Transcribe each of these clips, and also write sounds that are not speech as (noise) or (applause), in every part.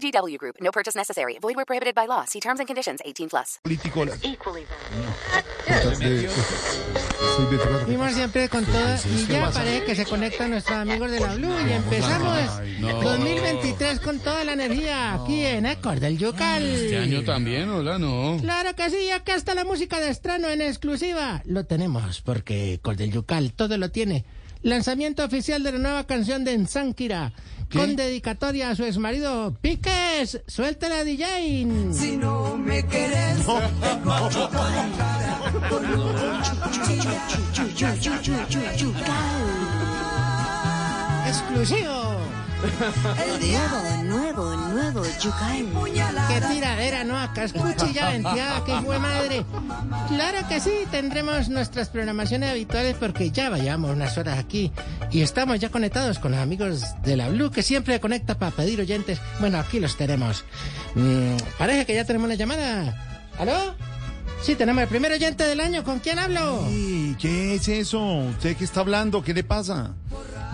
VGW Group. No purchase necessary. Void where prohibited by law. See terms and conditions. 18 plus. político. Equally Soy Beto Carlos. Seguimos siempre con todo y ya parece que se conectan nuestros amigos de la Blue y empezamos 2023 con toda la energía aquí en del Yucal. Este año también, hola, no. Claro que sí, acá está la música de estreno en exclusiva. Lo tenemos porque Ecos del Yucal todo lo tiene. Lanzamiento oficial de la nueva canción de Ensánkira con dedicatoria a su exmarido Piques. Suéltala DJ. Si no me quieres, Exclusivo. El diablo Nuevo, nuevo, nuevo. Yucal. Qué tiradera, ¿no? Acá es cuchilla venteada, (laughs) que fue madre. Claro que sí, tendremos nuestras programaciones habituales porque ya vayamos unas horas aquí y estamos ya conectados con los amigos de la Blue que siempre conecta para pedir oyentes. Bueno, aquí los tenemos. Mm, parece que ya tenemos una llamada. ¿Aló? Sí, tenemos el primer oyente del año. ¿Con quién hablo? Ay, ¿Qué es eso? ¿Usted qué está hablando? ¿Qué le pasa?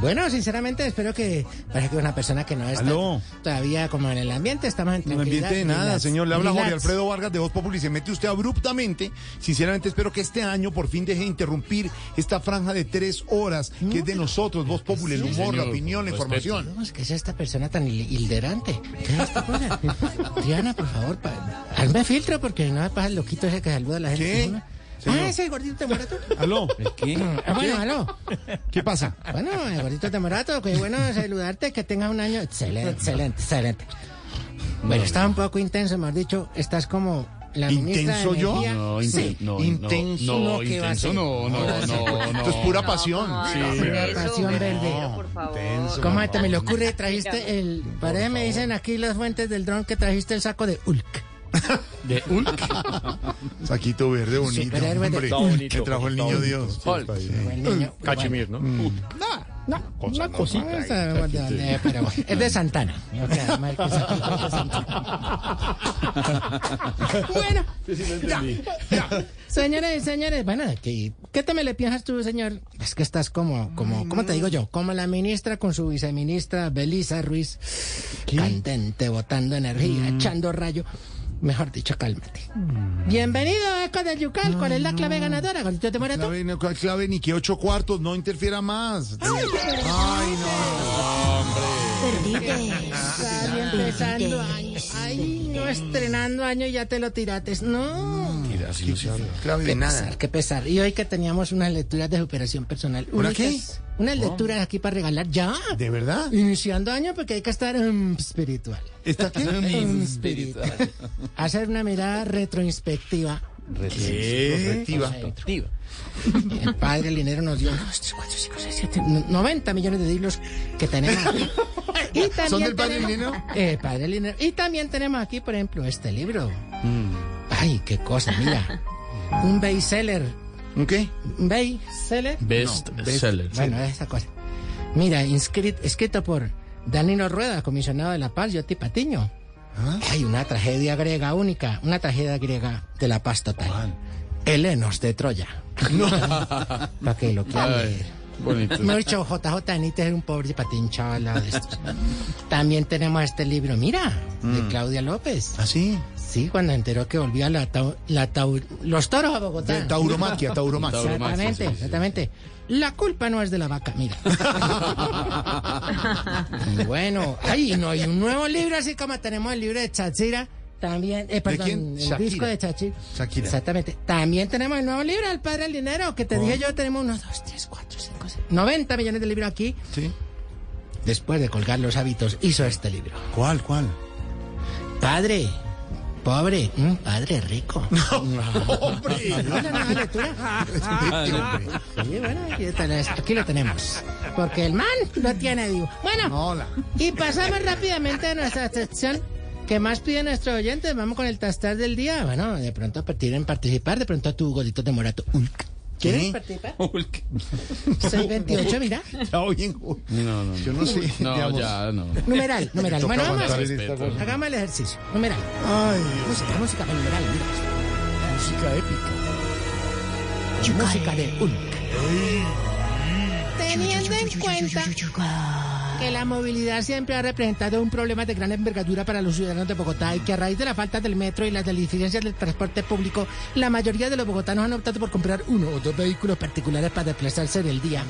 Bueno, sinceramente espero que parece que una persona que no está Aló. todavía como en el ambiente, estamos en No tranquilidad. ambiente de nada, relax, señor. Le habla Jorge relax. Alfredo Vargas de Voz Populi. Se mete usted abruptamente. Sinceramente, espero que este año por fin deje de interrumpir esta franja de tres horas que es de nosotros, Voz Populi, el humor, la señor. opinión, la información. ¿Cómo es que es esta persona tan hil- hilderante? ¿Qué es esta cosa? Diana, por favor, pa- hazme filtro porque no me pasa el loquito ese que saluda a la gente. ¿Qué? ¿no? Señor. Ah, ese gordito de morato. (laughs) ¿Aló? Ah, bueno, aló. ¿Qué pasa? Bueno, el gordito de morato, qué bueno saludarte, que tengas un año excelente, excelente, excelente. Bueno, estás un poco intenso, me has dicho, estás como la ministra ¿Intenso yo? No, sí. no, Intenso. No, ¿qué intenso no, no, no, no. Esto es pura pasión. Una pasión verde. Intenso. ¿Cómo te me le ocurre? Trajiste el. Parece me dicen aquí las fuentes del dron que trajiste el saco de Hulk. De Hulk. (laughs) Saquito verde bonito, hombre. Está Que trajo el niño Dios. El niño. Cachemir, ¿no? No, una cosita. Esa, de dónde, pero es de Santana. O sea, mal que sea. bueno, señores y señores, bueno, ¿qué, ¿qué te me le piensas tú, señor? Es que estás como, como, ¿cómo te digo yo? Como la ministra con su viceministra Belisa Ruiz, candente, botando energía, echando rayo. Mejor dicho, cálmate. Bienvenido a Eco del Yucal. ¿Cuál es la clave ganadora? ¿Cuál te mueres tú? Clave, no, ¿cuál clave ni que ocho cuartos, no interfiera más. Ay, no. Ay, empezando año. Ay, no estrenando año y ya te lo tirates. No. De nada. pesar, qué pesar. Y hoy que teníamos unas lecturas de superación personal. ¿Una qué? Unas lecturas aquí para regalar ya. ¿De verdad? Iniciando año porque hay que estar um, espiritual. ¿Está qué? (laughs) Um, espiritual. Hacer una mirada retroinspectiva. Retrospectiva. El padre el dinero nos dio cuatro, cinco, seis, siete, no- 90 millones de libros que tenemos. (laughs) Y también ¿Son del padre tenemos- Linero? Eh, padre Linero. Y también tenemos aquí, por ejemplo, este libro. Mm. Ay, qué cosa, mira. (laughs) Un bestseller. ¿Un qué? Un bestseller. Best seller. Bueno, esa cosa. Mira, inscrit- escrito por Danilo Rueda, comisionado de la paz, Yoti Patiño. ¿Ah? Hay una tragedia griega única, una tragedia griega de la paz total. Helenos de Troya. (laughs) Para que lo quieran leer. bonito. Me he dicho JJ Benítez es un pobre patín chaval. También tenemos este libro, mira, Mm. de Claudia López. ¿Ah, sí? Sí, cuando enteró que volvía la, tau- la tau- los toros a Bogotá. De tauromaquia, tauromaquia. (laughs) Tauromaquia. Exactamente, sí, sí, sí. exactamente. La culpa no es de la vaca, mira. Y (laughs) bueno, ay, no, hay un nuevo libro, así como tenemos el libro de Chachira, también, eh, perdón, quién? el Shakira. disco de Chachira. Shakira. Exactamente. También tenemos el nuevo libro, El Padre del Dinero, que te dije yo, tenemos unos dos, tres, cuatro, cinco, seis, 90 millones de libros aquí. ¿Sí? Después de colgar los hábitos, hizo este libro. ¿Cuál, cuál? Padre, pobre, mm, padre rico. (laughs) ¡Hombre! ¿No la nueva lectura? Sí, bueno, aquí, lo tenemos. Porque el man lo tiene vivo. Bueno, Hola. y pasamos rápidamente a nuestra sección ¿Qué más piden nuestros oyentes? Vamos con el tastar del día. Bueno, de pronto quieren participar, de pronto a tu golito de morato. ¿Quieren ¿Qué? participar? Hulk. 628, mira. Bien. No, no, Yo no sé. No, digamos. ya, no. Numeral, numeral. Bueno, vamos. cosa. Hagamos el ejercicio. Numeral. Ay, Música, música para numeral. Mira. música épica. Música de Ulk. Teniendo en cuenta que la movilidad siempre ha representado un problema de gran envergadura para los ciudadanos de Bogotá y que a raíz de la falta del metro y las deficiencias del transporte público, la mayoría de los bogotanos han optado por comprar uno o dos vehículos particulares para desplazarse en el día.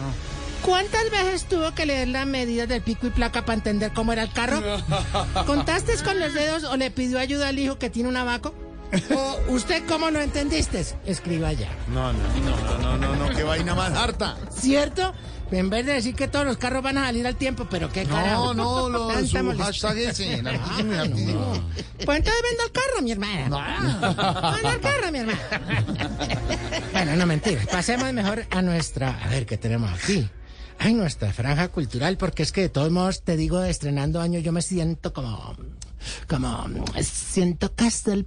¿Cuántas veces tuvo que leer las medidas del pico y placa para entender cómo era el carro? (laughs) ¿Contaste con los dedos o le pidió ayuda al hijo que tiene un abaco? ¿O usted cómo no entendiste? Escriba ya. No, no, no, no, no, no, qué vaina más harta. ¿Cierto? En vez de decir que todos los carros van a salir al tiempo, pero qué carajo. No, no, lo, su hashtag ese, el Ah. Pues entonces vendo el carro, mi hermana. Vendo el carro, mi hermana. bueno, no mentiras. Pasemos mejor a nuestra. A ver qué tenemos aquí. Ay, nuestra franja cultural, porque es que de todos modos, te digo, estrenando año, yo me siento como. Como. Siento castel.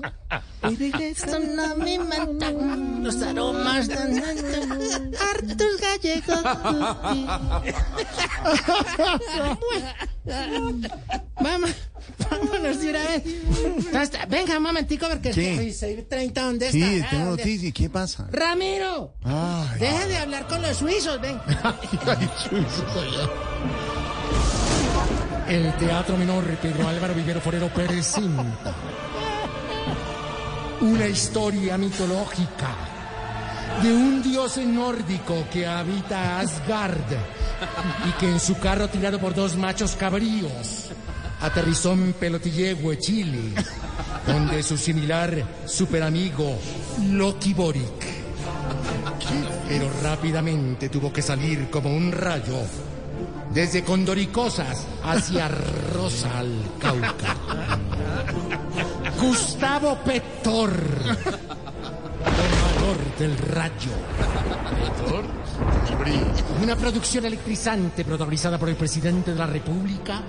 Son a mente los aromas de hartos gallegos. Vamos, vámonos de una vez. Venga, un momentico, porque ¿Qué? es que 30, ¿dónde está? Sí, Ah, tengo ¿dónde- noticias. ¿Qué pasa? Ramiro, Ay, deje de hablar con los suizos, ven. (laughs) ay. El Teatro Menor Pedro Álvaro Vivero Forero presenta una historia mitológica de un dios nórdico que habita Asgard y que en su carro tirado por dos machos cabríos aterrizó en Pelotillehue, Chile, donde su similar superamigo Loki Boric. Pero rápidamente tuvo que salir como un rayo desde Condoricosas hacia Rosa al Cauca. Gustavo Petor, domador del rayo. Una producción electrizante protagonizada por el presidente de la República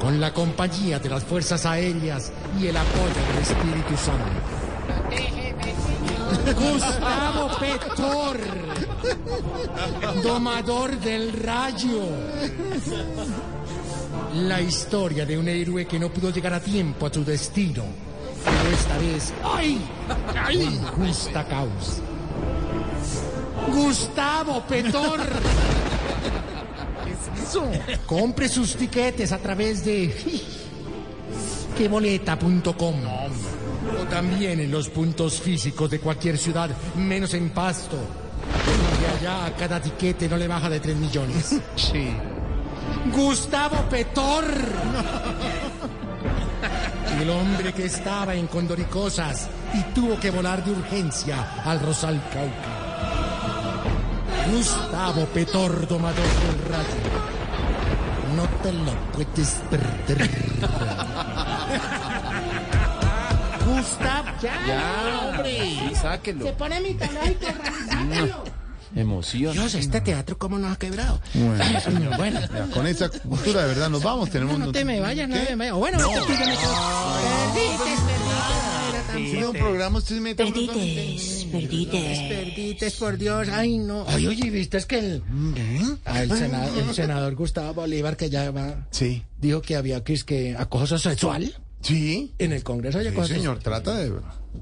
con la compañía de las Fuerzas Aéreas y el apoyo del Espíritu Santo. Gustavo Petor, domador del rayo. La historia de un héroe que no pudo llegar a tiempo a su destino. Pero esta vez, ¡ay! ¡Ay! Justa causa. Gustavo Petor. Compre sus tiquetes a través de queboleta.com o también en los puntos físicos de cualquier ciudad, menos en Pasto. Y allá a cada tiquete no le baja de 3 millones. Sí. Gustavo Petor. (laughs) El hombre que estaba en Condoricosas y tuvo que volar de urgencia al Rosal Cauca. Gustavo Petor, domador del rayo. No te lo puedes perder. (laughs) Gustavo, ya, Ya, hombre, sáquelo. Se pone mitológico, sácalo. Emoción. Dios, este teatro cómo nos ha quebrado. Bueno, Bueno. ya, con esa cultura de verdad nos vamos. Tenemos No, no te me vayas, no te me vayas. Bueno, esto tú ya me quedo. Perdites, perdites. No, un programa, usted mete Perdites, perdites. Perdites, por Dios. Ay, no. Ay, oye, ¿viste? Es que el, el, senador, el senador Gustavo Bolívar, que ya va, Sí. dijo que había que, es que acoso sexual Sí. en el Congreso. de Sí, señor, trata de...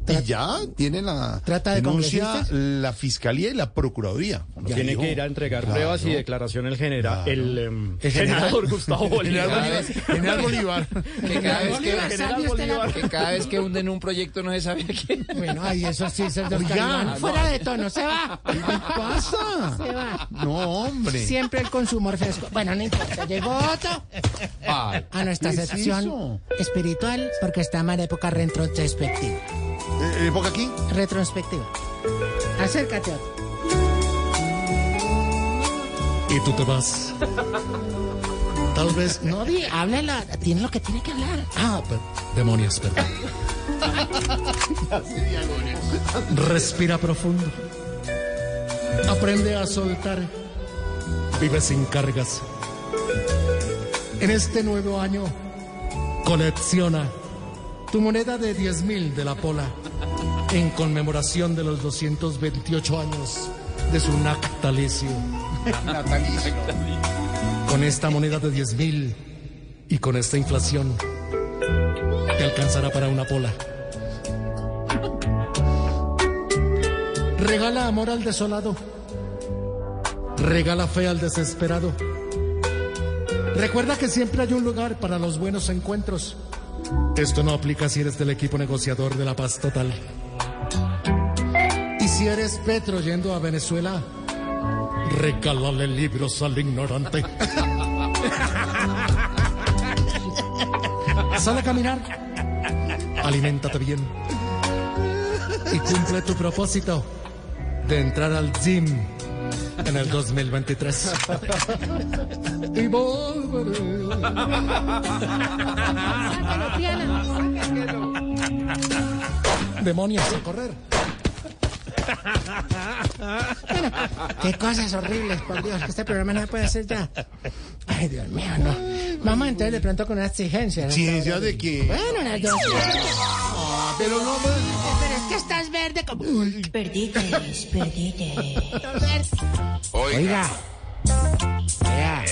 Y ya tiene la ¿Trata de denuncia la fiscalía y la procuraduría. Tiene dijo. que ir a entregar Claro. pruebas y declaración el general, Claro. el, em, El general. senador (laughs) Gustavo General Bolívar. General Bolívar. Que cada, vez que, Bolívar, General ¿sabe usted la- Bolívar. que cada vez que hunden un proyecto no se sabe quién. Bueno, ay, eso sí, esos dos Oiga, Calimán. no. Fuera de tono, se va. ¿Qué pasa? Se va. No, hombre. Siempre el consumor fresco. Bueno, no importa. Llegó Otto A nuestra ¿Qué es sección eso? espiritual porque estamos en época retrospectiva. Eh, ¿Época aquí? Retrospectiva. Acércate. Y tú te vas. Tal vez. No, di, háblala. Tiene lo que tiene que hablar. Ah, per- demonios, perdón. Respira profundo. Aprende a soltar. Vive sin cargas. En este nuevo año, colecciona tu moneda de 10 mil de la Pola en conmemoración de los 228 años de su natalicio. (laughs) Natalicio. Con esta moneda de 10 mil y con esta inflación, te alcanzará para una pola. Regala amor al desolado. Regala fe al desesperado. Recuerda que siempre hay un lugar para los buenos encuentros. Esto no aplica si eres del equipo negociador de la paz total. Y si eres Petro yendo a Venezuela, regálale libros al ignorante. (laughs) Sal a caminar. Aliméntate bien. Y cumple tu propósito de entrar al gym en el 2023. y volveré. Demonios a correr. Qué cosas horribles, por Dios, que este programa no se puede hacer ya. Ay, Dios mío, no. Vamos a entrar de pronto con una exigencia. ¿no? ¿Exigencia de qué? Bueno, las dos. Pero no, pues, Pero es que estás verde como... Perdite, perdite. Oiga. Vea.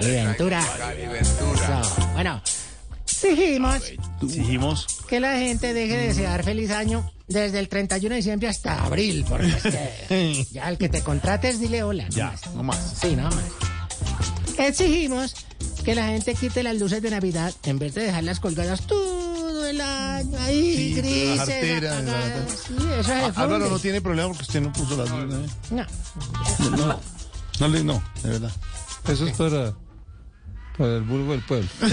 vea, Ventura. Eso. Bueno, dijimos dijimos. que la gente deje de desear feliz año desde el 31 de diciembre hasta abril, porque es que (laughs) ya el que te contrates, dile hola. no Ya, más. no más. Sí, no más. Exigimos que la gente quite las luces de Navidad en vez de dejarlas colgadas todo el año ahí, Sí, grises, arteras, Sí, eso se Ah, Álvaro no tiene problema porque usted no puso las luces. ¿eh? No. No, no, le- no, de verdad. Eso es para, para el vulgo del pueblo. (laughs) Con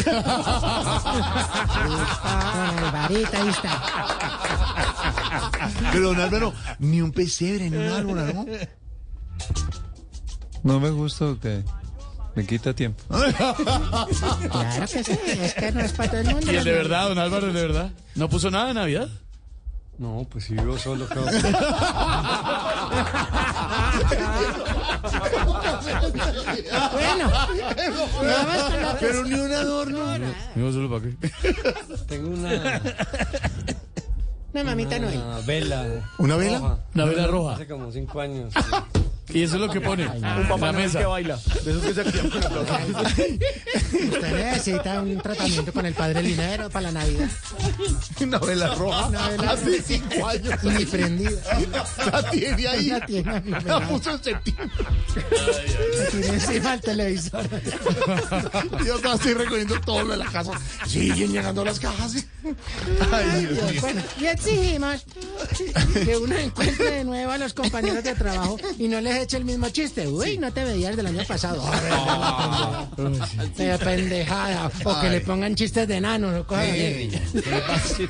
Alvarita, ahí está. Pero don Álvaro, ni un pesebre, ni un árbol, ¿no? (laughs) No me gusta que me quita tiempo. (laughs) Claro que sí, es que no es para todo el mundo. ¿Y el de verdad, don Álvaro, el de verdad? ¿No puso nada de Navidad? No, pues si vivo solo, claro. Bueno, Pero ni un adorno. ¿No solo para qué? Tengo una, No, mamita Noel. una vela. ¿Una vela? Una vela roja. Hace como cinco años. Y eso es lo que pone. Un papá mesa. que baila. De esos que se activan con (laughs) aplausos. Usted necesita un tratamiento con el padre Linero para la Navidad. (laughs) Una vela roja. Una vela Hace cinco años. Y ni prendida. La tiene ahí. La tiene ahí, La puso en septiembre. La tiene encima el televisor. Yo acá estoy recogiendo todo lo de la casa. Siguen llegando las cajas. Ay, Dios mío. Bueno, y exigimos que uno encuentre de nuevo a los compañeros de trabajo y no les eche el mismo chiste. Uy, no te veías del año pasado. Pendejada. O que le pongan chistes de enano. ¿no? Así. (laughs)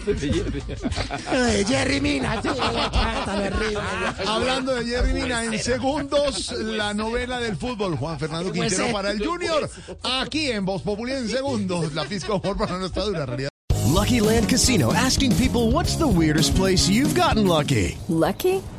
Ay, Jerry Mina, sí, de. Hablando de Jerry Mina, en segundos, la novela del fútbol. Juan Fernando Pues, Quintero para el Junior. Aquí en Voz Popular en segundos. La fiscal para nuestra dura realidad. Lucky Land Casino asking people what's the weirdest place you've gotten lucky? Lucky?